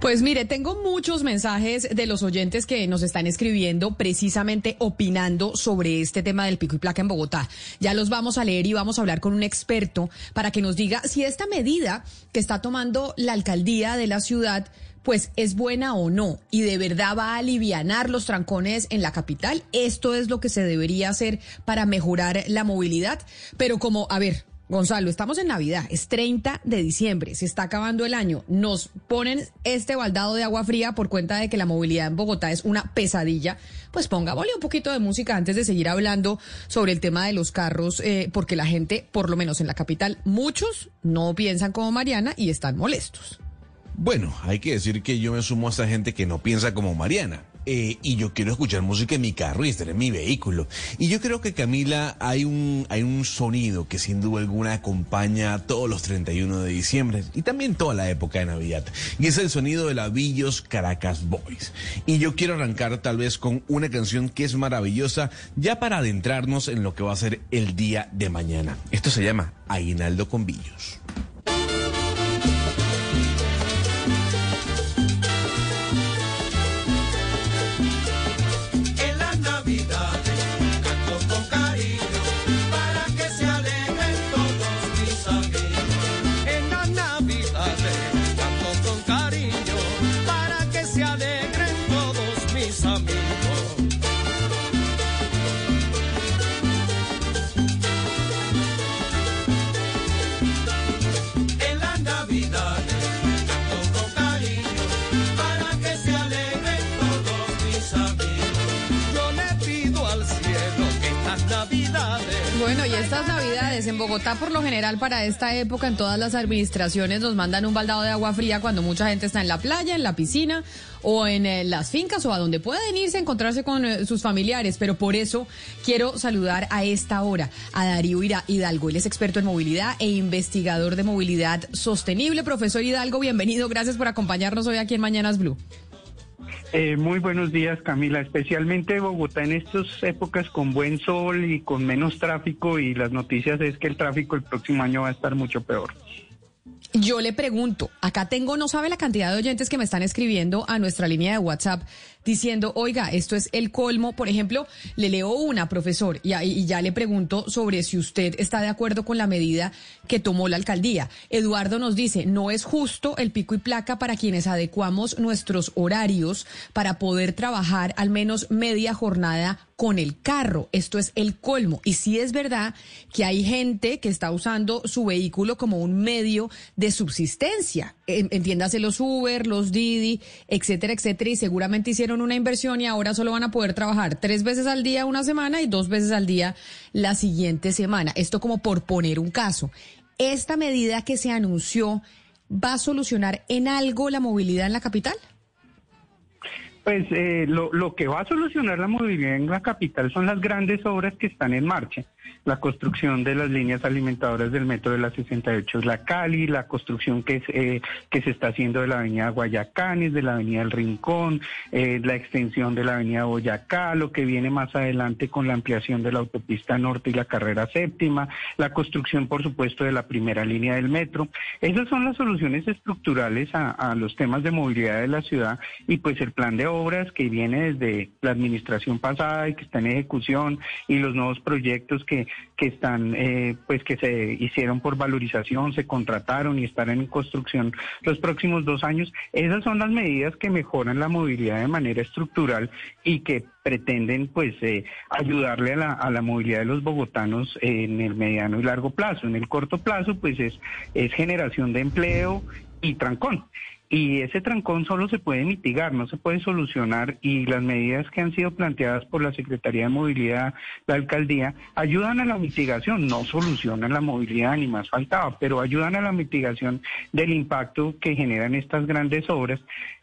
Pues mire, tengo muchos mensajes de los oyentes que nos están escribiendo precisamente opinando sobre este tema del pico y placa en Bogotá. Ya los vamos a leer y vamos a hablar con un experto para que nos diga si esta medida que está tomando la alcaldía de la ciudad pues es buena o no y de verdad va a alivianar los trancones en la capital. Esto es lo que se debería hacer para mejorar la movilidad. Pero como, a ver, Gonzalo, estamos en Navidad, es 30 de diciembre, se está acabando el año, nos ponen este baldado de agua fría por cuenta de que la movilidad en Bogotá es una pesadilla, pues pongámosle un poquito de música antes de seguir hablando sobre el tema de los carros, eh, porque la gente, por lo menos en la capital, muchos no piensan como Mariana y están molestos. Bueno, hay que decir que yo me sumo a esa gente que no piensa como Mariana. Eh, y yo quiero escuchar música en mi carro y estar en mi vehículo. Y yo creo que Camila hay un, hay un sonido que sin duda alguna acompaña todos los 31 de diciembre y también toda la época de Navidad. Y es el sonido de la Villos Caracas Boys. Y yo quiero arrancar tal vez con una canción que es maravillosa ya para adentrarnos en lo que va a ser el día de mañana. Esto se llama Aguinaldo con Villos. Bueno, y estas navidades en Bogotá, por lo general, para esta época, en todas las administraciones nos mandan un baldado de agua fría cuando mucha gente está en la playa, en la piscina o en eh, las fincas o a donde pueden irse a encontrarse con eh, sus familiares. Pero por eso quiero saludar a esta hora a Darío Hidalgo. Él es experto en movilidad e investigador de movilidad sostenible. Profesor Hidalgo, bienvenido. Gracias por acompañarnos hoy aquí en Mañanas Blue. Eh, muy buenos días, Camila. Especialmente Bogotá en estas épocas con buen sol y con menos tráfico y las noticias es que el tráfico el próximo año va a estar mucho peor. Yo le pregunto, acá tengo, no sabe la cantidad de oyentes que me están escribiendo a nuestra línea de WhatsApp diciendo, oiga, esto es el colmo. Por ejemplo, le leo una, profesor, y, ya le pregunto sobre si usted está de acuerdo con la medida que tomó la alcaldía. Eduardo nos dice, no es justo el pico y placa para quienes adecuamos nuestros horarios para poder trabajar al menos media jornada con el carro. Esto es el colmo. Y sí es verdad que hay gente que está usando su vehículo como un medio de subsistencia. En- Entiéndase los Uber, los Didi, etcétera, etcétera. Y seguramente hicieron una inversión y ahora solo van a poder trabajar tres veces al día una semana y dos veces al día la siguiente semana. Esto como por poner un caso. Esta medida que se anunció va a solucionar en algo la movilidad en la capital. Pues eh, lo, lo que va a solucionar la movilidad en la capital son las grandes obras que están en marcha. La construcción de las líneas alimentadoras del metro de la 68 es la Cali, la construcción que, es, eh, que se está haciendo de la avenida Guayacanes, de la avenida El Rincón, eh, la extensión de la avenida Boyacá, lo que viene más adelante con la ampliación de la autopista norte y la carrera séptima, la construcción, por supuesto, de la primera línea del metro. Esas son las soluciones estructurales a, a los temas de movilidad de la ciudad y pues el plan de obras que viene desde la administración pasada y que está en ejecución y los nuevos proyectos que, que están, eh, pues que se hicieron por valorización, se contrataron y estarán en construcción los próximos dos años. Esas son las medidas que mejoran la movilidad de manera estructural y que pretenden pues eh, ayudarle a la, movilidad de los bogotanos en el mediano y largo plazo. En el corto plazo pues es, es generación de empleo y trancón. Y ese trancón solo se puede mitigar, no se puede solucionar y las medidas que han sido planteadas por la Secretaría de Movilidad, la alcaldía, ayudan a la mitigación, no solucionan la movilidad ni más faltaba, pero ayudan a la mitigación del impacto que generan estas grandes obras.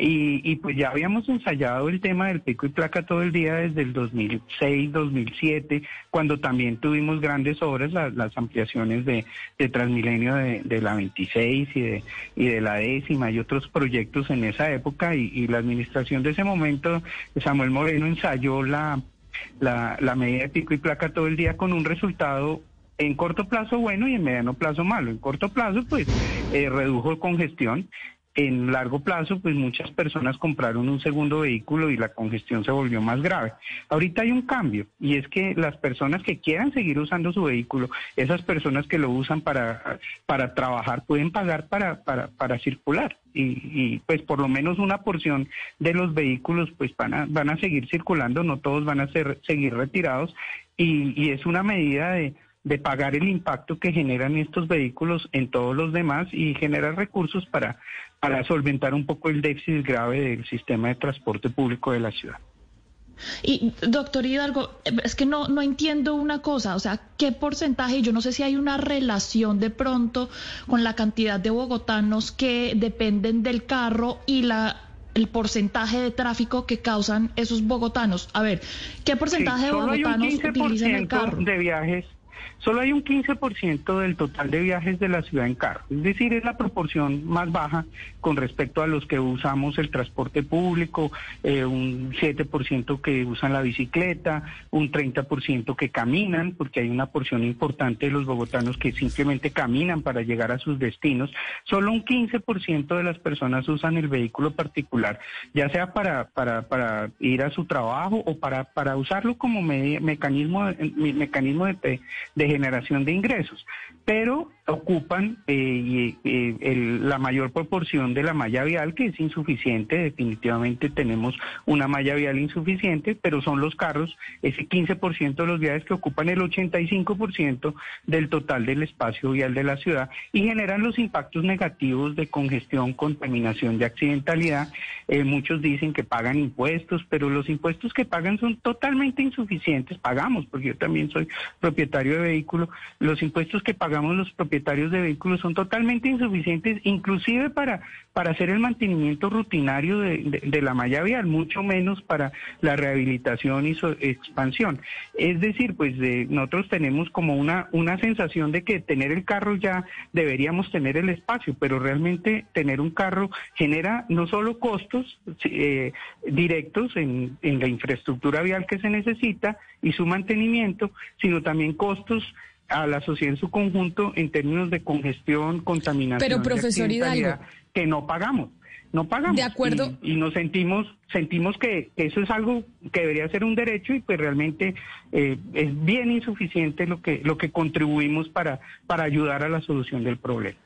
Y, y pues ya habíamos ensayado el tema del pico y placa todo el día desde el 2006, 2007, cuando también tuvimos grandes obras, la- las ampliaciones de, Transmilenio de, de la 26 y de, y de la décima y otros proyectos en esa época y, y la administración de ese momento, Samuel Moreno ensayó la, la, la medida de pico y placa todo el día con un resultado en corto plazo bueno y en mediano plazo malo. En corto plazo, pues, eh, redujo congestión. En largo plazo, pues muchas personas compraron un segundo vehículo y la congestión se volvió más grave. Ahorita hay un cambio y es que las personas que quieran seguir usando su vehículo, esas personas que lo usan para, para trabajar, pueden pagar para, para, para circular. Y, pues por lo menos una porción de los vehículos pues van a, van a seguir circulando, no todos van a ser, seguir retirados y es una medida de, de pagar el impacto que generan estos vehículos en todos los demás y generar recursos para, para solventar un poco el déficit grave del sistema de transporte público de la ciudad. Y doctor Hidalgo, eh, es que no, no entiendo una cosa, o sea, ¿qué porcentaje? Yo no sé si hay una relación de pronto con la cantidad de bogotanos que dependen del carro y la el porcentaje de tráfico que causan esos bogotanos. A ver, ¿qué porcentaje Sí, de bogotanos utilizan el 15% carro? de viajes, solo hay un 15% del total de viajes de la ciudad en carro. Es decir, es la proporción más baja con respecto a los que usamos el transporte público, eh, un 7% que usan la bicicleta, un 30% que caminan, porque hay una porción importante de los bogotanos que simplemente caminan para llegar a sus destinos. Solo un 15% de las personas usan el vehículo particular, ya sea para, para, para ir a su trabajo o para, usarlo como me- mecanismo, me- mecanismo de, de generación de ingresos. Pero ocupan eh, eh, el- la mayor proporción de la malla vial, que es insuficiente, definitivamente tenemos una malla vial insuficiente, pero son los carros, ese 15% de los viajes que ocupan el 85% del total del espacio vial de la ciudad y generan los impactos negativos de congestión, contaminación, de accidentalidad. Eh, muchos dicen que pagan impuestos, pero los impuestos que pagan son totalmente insuficientes. Pagamos, porque yo también soy propietario de vehículo. Los impuestos que pagamos los propietarios de vehículos son totalmente insuficientes, inclusive para, para hacer el mantenimiento rutinario de, de- la malla vial, mucho menos para la rehabilitación y expansión. Es decir, pues de- nosotros tenemos como una, una sensación de que tener el carro ya deberíamos tener el espacio, pero realmente tener un carro genera no solo costos eh, directos en, en la infraestructura vial que se necesita y su mantenimiento, sino también costos a la sociedad en su conjunto en términos de congestión, contaminación, Pero, profesor Hidalgo. que no pagamos. No pagamos. De acuerdo. Y, y nos sentimos, sentimos que eso es algo que debería ser un derecho y pues realmente eh, es bien insuficiente lo que, lo que contribuimos para, para ayudar a la solución del problema.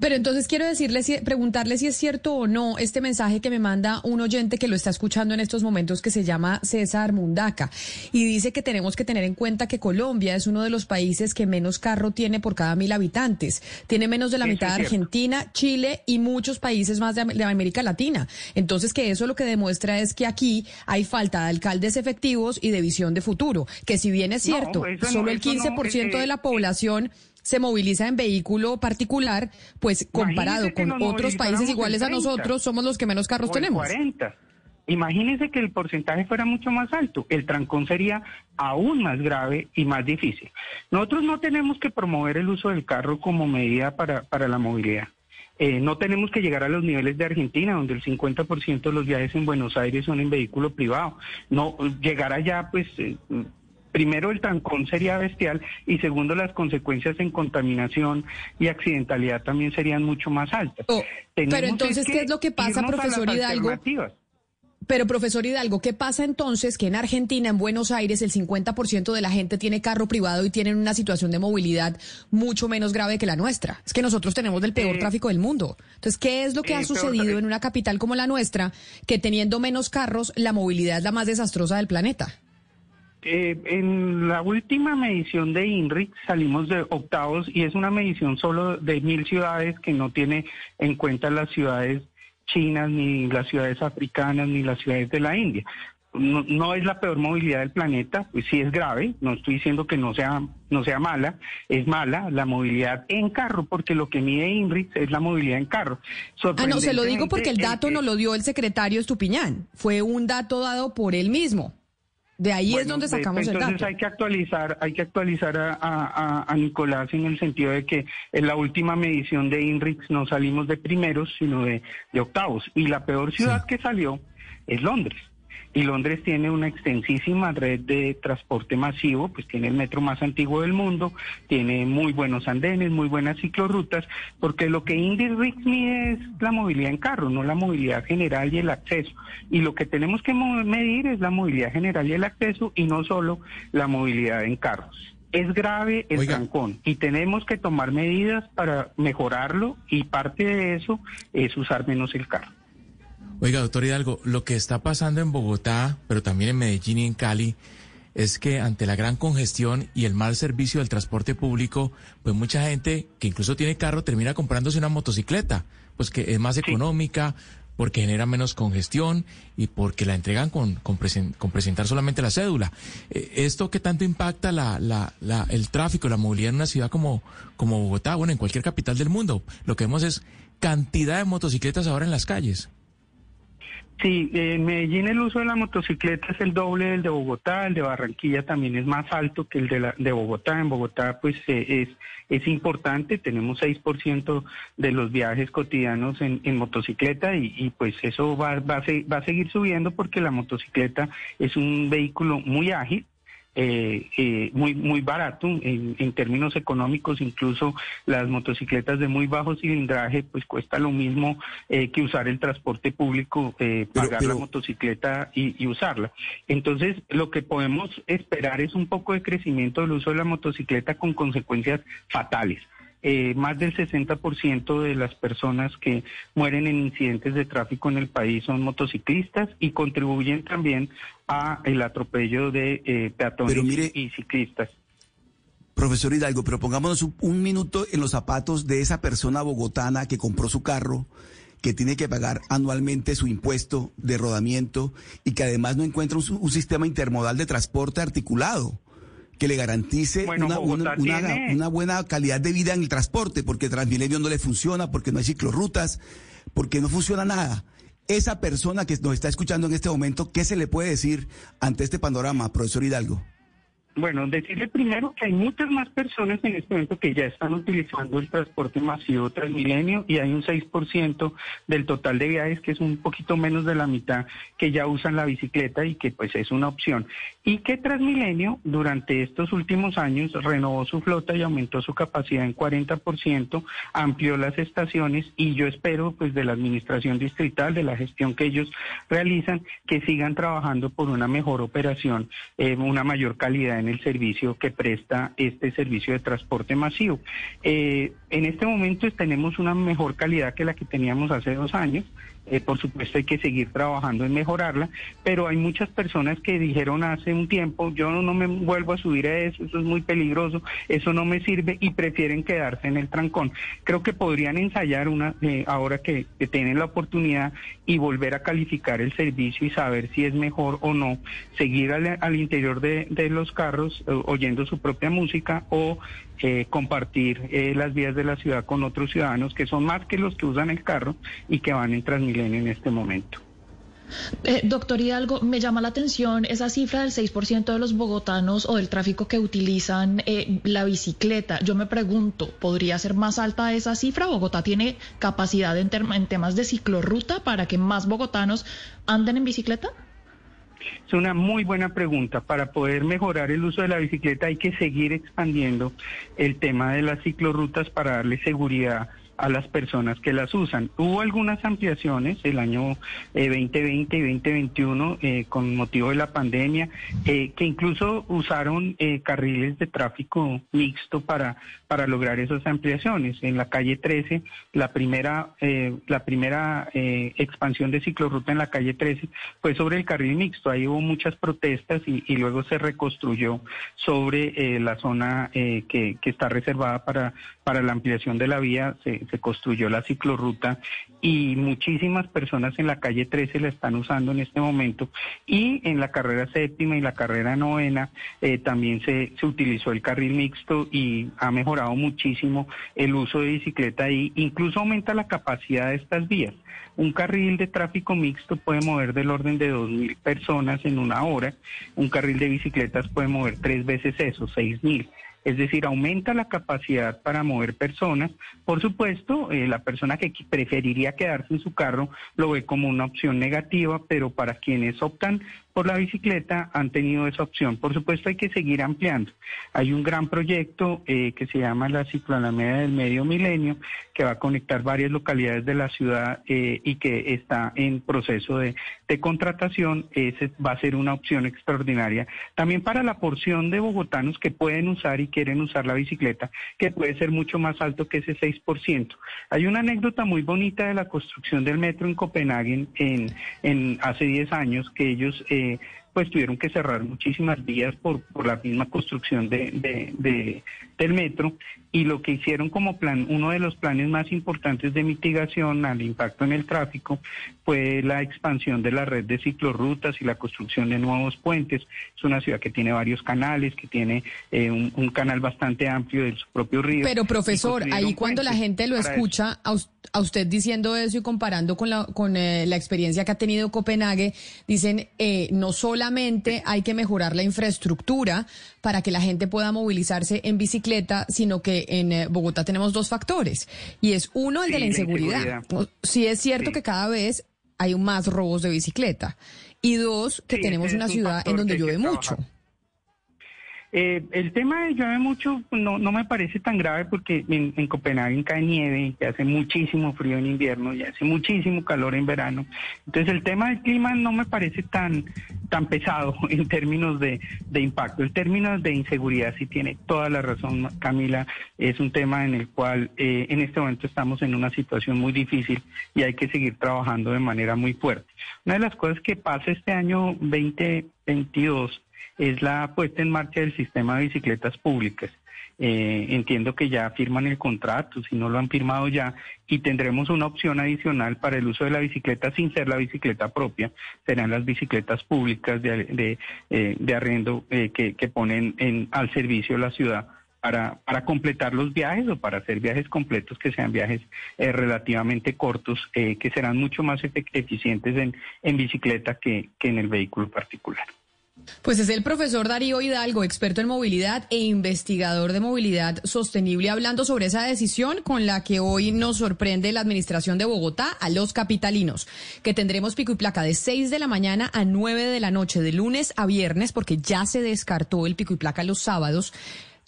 Pero entonces quiero decirle, si- preguntarle si es cierto o no este mensaje que me manda un oyente que lo está escuchando en estos momentos que se llama César Mundaca y dice que tenemos que tener en cuenta que Colombia es uno de los países que menos carro tiene por cada mil habitantes. Tiene menos de la mitad de. Argentina, Chile y muchos países más de, Am- de América Latina. Entonces que eso lo que demuestra es que aquí hay falta de alcaldes efectivos y de visión de futuro. Que si bien es cierto, no, solo el eso no, 15% de eh, la población se moviliza en vehículo particular, pues comparado Imagínese con otros países iguales a 30, nosotros, somos los que menos carros tenemos. 40. Imagínense que el porcentaje fuera mucho más alto. El trancón sería aún más grave y más difícil. Nosotros no tenemos que promover el uso del carro como medida para, para la movilidad. Eh, no tenemos que llegar a los niveles de Argentina, donde el 50% de los viajes en Buenos Aires son en vehículo privado. No llegar allá, pues, eh, primero el trancón sería bestial y segundo las consecuencias en contaminación y accidentalidad también serían mucho más altas. Oh, pero entonces, ¿qué es lo que pasa, profesor Hidalgo? Pero profesor Hidalgo, ¿qué pasa entonces que en Argentina, en Buenos Aires, el 50% de la gente tiene carro privado y tienen una situación de movilidad mucho menos grave que la nuestra? Es que nosotros tenemos el peor Eh, tráfico del mundo. Entonces, ¿qué es lo que eh, ha peor sucedido en una capital como la nuestra, que teniendo menos carros, la movilidad es la más desastrosa del planeta? Eh, en la última medición de INRIC salimos de octavos y es una medición solo de mil ciudades que no tiene en cuenta las ciudades chinas, ni las ciudades africanas, ni las ciudades de la India. No, no, es la peor movilidad del planeta, pues sí es grave, no estoy diciendo que no sea, no sea mala, es mala la movilidad en carro, porque lo que mide INRIX es la movilidad en carro. Ah, no, se lo digo porque el dato no lo dio el secretario Estupiñán, fue un dato dado por él mismo. De ahí es donde sacamos el dato. Entonces hay que actualizar, hay que actualizar a, a, a, Nicolás en el sentido de que en la última medición de INRIX no salimos de primeros, sino de, de octavos. Y la peor ciudad que salió es Londres y Londres tiene una extensísima red de transporte masivo, pues tiene el metro más antiguo del mundo, tiene muy buenos andenes, muy buenas ciclorrutas, porque lo que IndyRix mide es la movilidad en carro, no la movilidad general y el acceso. Y lo que tenemos que medir es la movilidad general y el acceso y no solo la movilidad en carros. Es grave el trancón y tenemos que tomar medidas para mejorarlo y parte de eso es usar menos el carro. Oiga, doctor Hidalgo, lo que está pasando en Bogotá, pero también en Medellín y en Cali, es que ante la gran congestión y el mal servicio del transporte público, pues mucha gente que incluso tiene carro termina comprándose una motocicleta, pues que es más económica, porque genera menos congestión y porque la entregan con, con, presentar solamente la cédula. Eh, ¿Esto qué tanto impacta la, la, la, el tráfico, la movilidad en una ciudad como, como Bogotá, bueno, en cualquier capital del mundo? Lo que vemos es cantidad de motocicletas ahora en las calles. Sí, en Medellín el uso de la motocicleta es el doble del de Bogotá, el de Barranquilla también es más alto que el de, la, de Bogotá. En Bogotá pues eh, es, es importante, tenemos 6% de los viajes cotidianos en, motocicleta y, y, pues eso va, va, a, va a seguir subiendo porque la motocicleta es un vehículo muy ágil eh, eh, muy muy barato en, en, términos económicos. Incluso las motocicletas de muy bajo cilindraje pues cuesta lo mismo eh, que usar el transporte público eh, pagar la motocicleta y, y, usarla. Entonces lo que podemos esperar es un poco de crecimiento del uso de la motocicleta con consecuencias fatales eh, más del 60% de las personas que mueren en incidentes de tráfico en el país son motociclistas y contribuyen también a el atropello de eh, peatones y ciclistas. Profesor Hidalgo, pero pongámonos un, un, minuto en los zapatos de esa persona bogotana que compró su carro, que tiene que pagar anualmente su impuesto de rodamiento y que además no encuentra un, un sistema intermodal de transporte articulado que le garantice una, una, una, buena calidad de vida en el transporte, porque Transmilenio no le funciona, porque no hay ciclorrutas, porque no funciona nada. Esa persona que nos está escuchando en este momento, ¿qué se le puede decir ante este panorama, profesor Hidalgo? Bueno, decirle primero que hay muchas más personas en este momento que ya están utilizando el transporte masivo Transmilenio y hay un 6% del total de viajes, que es un poquito menos de la mitad, que ya usan la bicicleta y que pues es una opción. Y que Transmilenio durante estos últimos años renovó su flota y aumentó su capacidad en 40%, amplió las estaciones y yo espero pues de la administración distrital, de la gestión que ellos realizan, que sigan trabajando por una mejor operación, eh, una mayor calidad en el servicio que presta este servicio de transporte masivo. Eh, en este momento tenemos una mejor calidad que la que teníamos hace dos años. Eh, por supuesto hay que seguir trabajando en mejorarla, pero hay muchas personas que dijeron hace un tiempo, yo no, me vuelvo a subir a eso, eso es muy peligroso, eso no me sirve y prefieren quedarse en el trancón. Creo que podrían ensayar una, eh, ahora que, tienen la oportunidad y volver a calificar el servicio y saber si es mejor o no seguir al, al interior de, de, los carros eh, oyendo su propia música o eh, compartir eh, las vías de la ciudad con otros ciudadanos que son más que los que usan el carro y que van en Transmilenio en este momento. Eh, doctor Hidalgo, me llama la atención esa cifra del 6% de los bogotanos o del tráfico que utilizan eh, la bicicleta. Yo me pregunto, ¿podría ser más alta esa cifra? ¿Bogotá tiene capacidad en, en temas de ciclorruta para que más bogotanos anden en bicicleta? Es una muy buena pregunta. Para poder mejorar el uso de la bicicleta hay que seguir expandiendo el tema de las ciclorrutas para darle seguridad a las personas que las usan. Hubo algunas ampliaciones el año eh, 2020 y 2021 eh, con motivo de la pandemia, eh, que incluso usaron eh, carriles de tráfico mixto para, para lograr esas ampliaciones. En la calle 13, la primera, eh, la primera expansión de ciclorruta en la calle 13 fue sobre el carril mixto. Ahí hubo muchas protestas y, y luego se reconstruyó sobre la zona que, que está reservada para, para la ampliación de la vía. Se, se, construyó la ciclorruta y muchísimas personas en la calle 13 la están usando en este momento y en la carrera séptima y la carrera novena eh, también se, se utilizó el carril mixto y ha mejorado muchísimo el uso de bicicleta y incluso aumenta la capacidad de estas vías. Un carril de tráfico mixto puede mover del orden de 2.000 personas en una hora, un carril de bicicletas puede mover tres veces eso, 6.000 es decir, aumenta la capacidad para mover personas. Por supuesto, eh, la persona que preferiría quedarse en su carro lo ve como una opción negativa, pero para quienes optan por la bicicleta han tenido esa opción. Por supuesto, hay que seguir ampliando. Hay un gran proyecto eh, que se llama la Cicloalameda del Medio Milenio, que va a conectar varias localidades de la ciudad eh, y que está en proceso de, contratación. Ese va a ser una opción extraordinaria. También para la porción de bogotanos que pueden usar y quieren usar la bicicleta, que puede ser mucho más alto que ese 6%. Hay una anécdota muy bonita de la construcción del metro en Copenhague en, en hace 10 años que ellos eh, pues tuvieron que cerrar muchísimas vías por, por la misma construcción de- del metro y lo que hicieron como plan, uno de los planes más importantes de mitigación al impacto en el tráfico fue la expansión de la red de ciclorrutas y la construcción de nuevos puentes. Es una ciudad que tiene varios canales, que tiene eh, un, un canal bastante amplio de su propio río. Pero profesor, ahí cuando la gente lo eso. escucha a usted diciendo eso y comparando con la, con, eh, la experiencia que ha tenido Copenhague, dicen eh, no solamente hay que mejorar la infraestructura para que la gente pueda movilizarse en bicicleta, sino que en eh, Bogotá tenemos dos factores. Y es uno, el Sí, de la la inseguridad. Sí es cierto Sí. que cada vez hay más robos de bicicleta. Y dos, que Sí, tenemos una ciudad en donde llueve mucho. trabajar. Eh, el tema de llueve mucho no, no me parece tan grave porque en, en Copenhague cae nieve y hace muchísimo frío en invierno y hace muchísimo calor en verano. Entonces el tema del clima no me parece tan, tan pesado en términos de, de impacto. El término de inseguridad sí tiene toda la razón, Camila. Es un tema en el cual eh, en este momento estamos en una situación muy difícil y hay que seguir trabajando de manera muy fuerte. Una de las cosas que pasa este año 2022 es la puesta en marcha del sistema de bicicletas públicas. Eh, entiendo que ya firman el contrato, si no lo han firmado ya, y tendremos una opción adicional para el uso de la bicicleta sin ser la bicicleta propia, serán las bicicletas públicas de, de, eh, eh, que, ponen en, al servicio la ciudad para, para completar los viajes o para hacer viajes completos que sean viajes relativamente cortos, que serán mucho más eficientes en, en bicicleta que, que en el vehículo particular. Pues es el profesor Darío Hidalgo, experto en movilidad e investigador de movilidad sostenible, hablando sobre esa decisión con la que hoy nos sorprende la administración de Bogotá a los capitalinos, que tendremos pico y placa de 6 de la mañana a 9 de la noche, de lunes a viernes, porque ya se descartó el pico y placa los sábados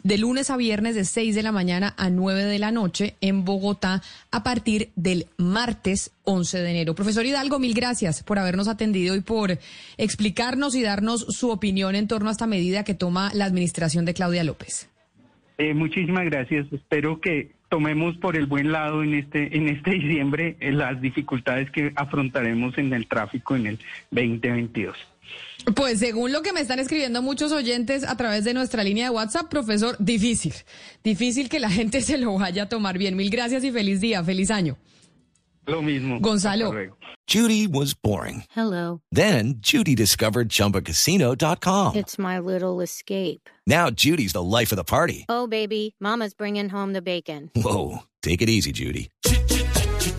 de lunes a viernes de 6 de la mañana a 9 de la noche en Bogotá a partir del martes 11 de enero. Profesor Hidalgo, mil gracias por habernos atendido y por explicarnos y darnos su opinión en torno a esta medida que toma la administración de Claudia López. Eh, muchísimas gracias. Espero que tomemos por el buen lado en este en este diciembre eh, las dificultades que afrontaremos en el tráfico en el 2022. Pues según lo que me están escribiendo muchos oyentes a través de nuestra línea de WhatsApp, profesor, difícil, difícil que la gente se lo vaya a tomar bien. Mil gracias y feliz día, feliz año. Lo mismo. Gonzalo. Judy was boring. Hello. Then Judy discovered ChumbaCasino.com. It's my little escape. Now Judy's the life of the party. Oh, baby, Mama's bringing home the bacon. Whoa, take it easy, Judy.